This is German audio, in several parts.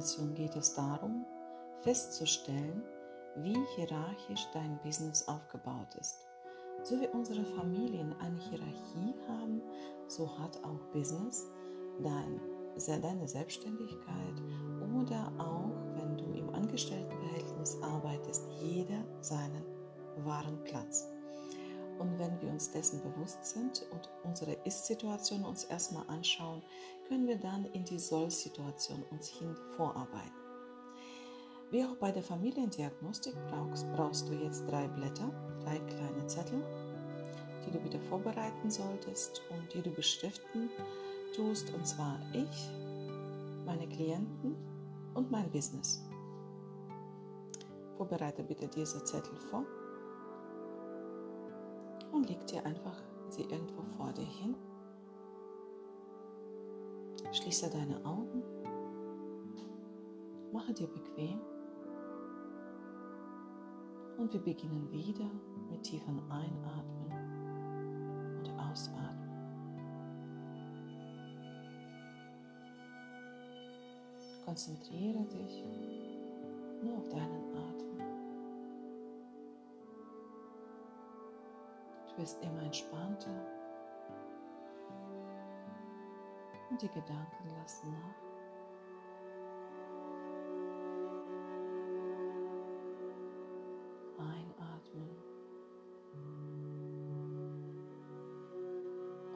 Meditation geht es darum, festzustellen, wie hierarchisch dein Business aufgebaut ist. So wie unsere Familien eine Hierarchie haben, so hat auch Business dein, deine Selbstständigkeit oder auch wenn du im Angestelltenverhältnis arbeitest, jeder seinen wahren Platz. Und wenn wir uns dessen bewusst sind und unsere Ist-Situation uns erstmal anschauen, können wir dann in die Soll-Situation uns hin vorarbeiten. Wie auch bei der Familiendiagnostik brauchst, brauchst du jetzt drei Blätter, drei kleine Zettel, die du wieder vorbereiten solltest und die du beschriften tust, und zwar ich, meine Klienten und mein Business. Vorbereite bitte diese Zettel vor und leg dir einfach Schließe deine Augen, mache dir bequem und wir beginnen wieder mit tiefen Einatmen und Ausatmen. Konzentriere dich nur auf deinen Atem. Du bist immer entspannter und die Gedanken lassen nach. Einatmen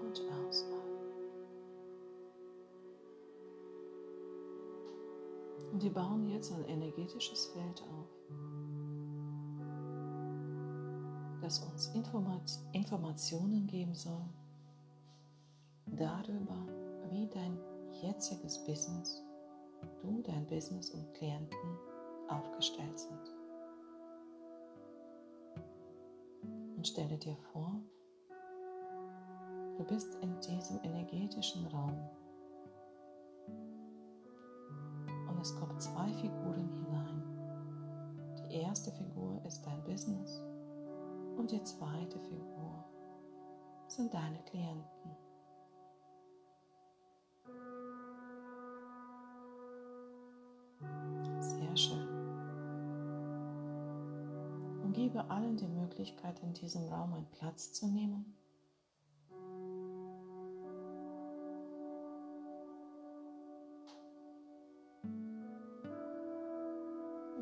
und ausatmen. Und wir bauen jetzt ein energetisches Feld auf das uns Informationen geben soll darüber, dein jetziges Business, du, dein Business und Klienten aufgestellt sind. Und stelle dir vor, du bist in diesem energetischen Raum und es kommen zwei Figuren hinein. Die erste Figur ist dein Business und die zweite Figur sind deine Klienten. Gebe allen die Möglichkeit, in diesem Raum einen Platz zu nehmen.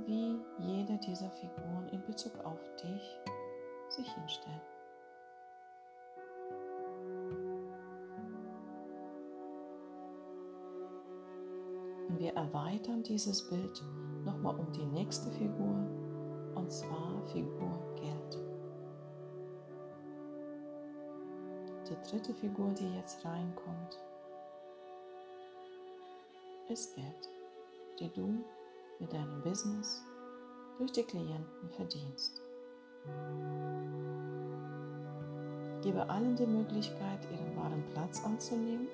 Wie jede dieser Figuren in Bezug auf dich sich hinstellen. Und wir erweitern dieses Bild nochmal um die nächste Figur, und zwar Figur Geld. Die dritte Figur, die jetzt reinkommt, ist Geld, die du mit deinem Business durch die Klienten verdienst. Gebe allen die Möglichkeit, ihren wahren Platz anzunehmen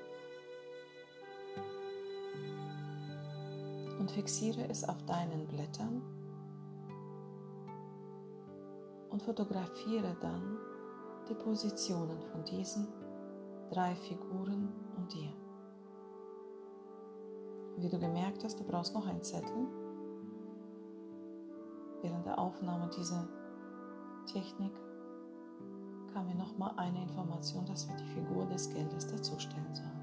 und fixiere es auf deinen Blättern und fotografiere dann die Positionen von diesen drei Figuren und dir. Wie du gemerkt hast, du brauchst noch einen Zettel. Während der Aufnahme dieser Technik kam mir nochmal eine Information, dass wir die Figur des Geldes dazustellen sollen.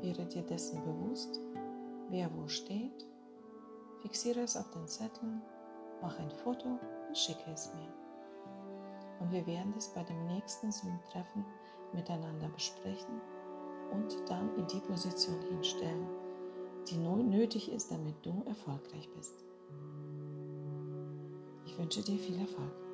Wäre dir dessen bewusst, wer wo steht, fixiere es auf den Zetteln, mache ein Foto und schicke es mir. Und wir werden es bei dem nächsten Zoom-Treffen miteinander besprechen und dann in die Position hinstellen, die nötig ist, damit du erfolgreich bist. Ich wünsche dir viel Erfolg.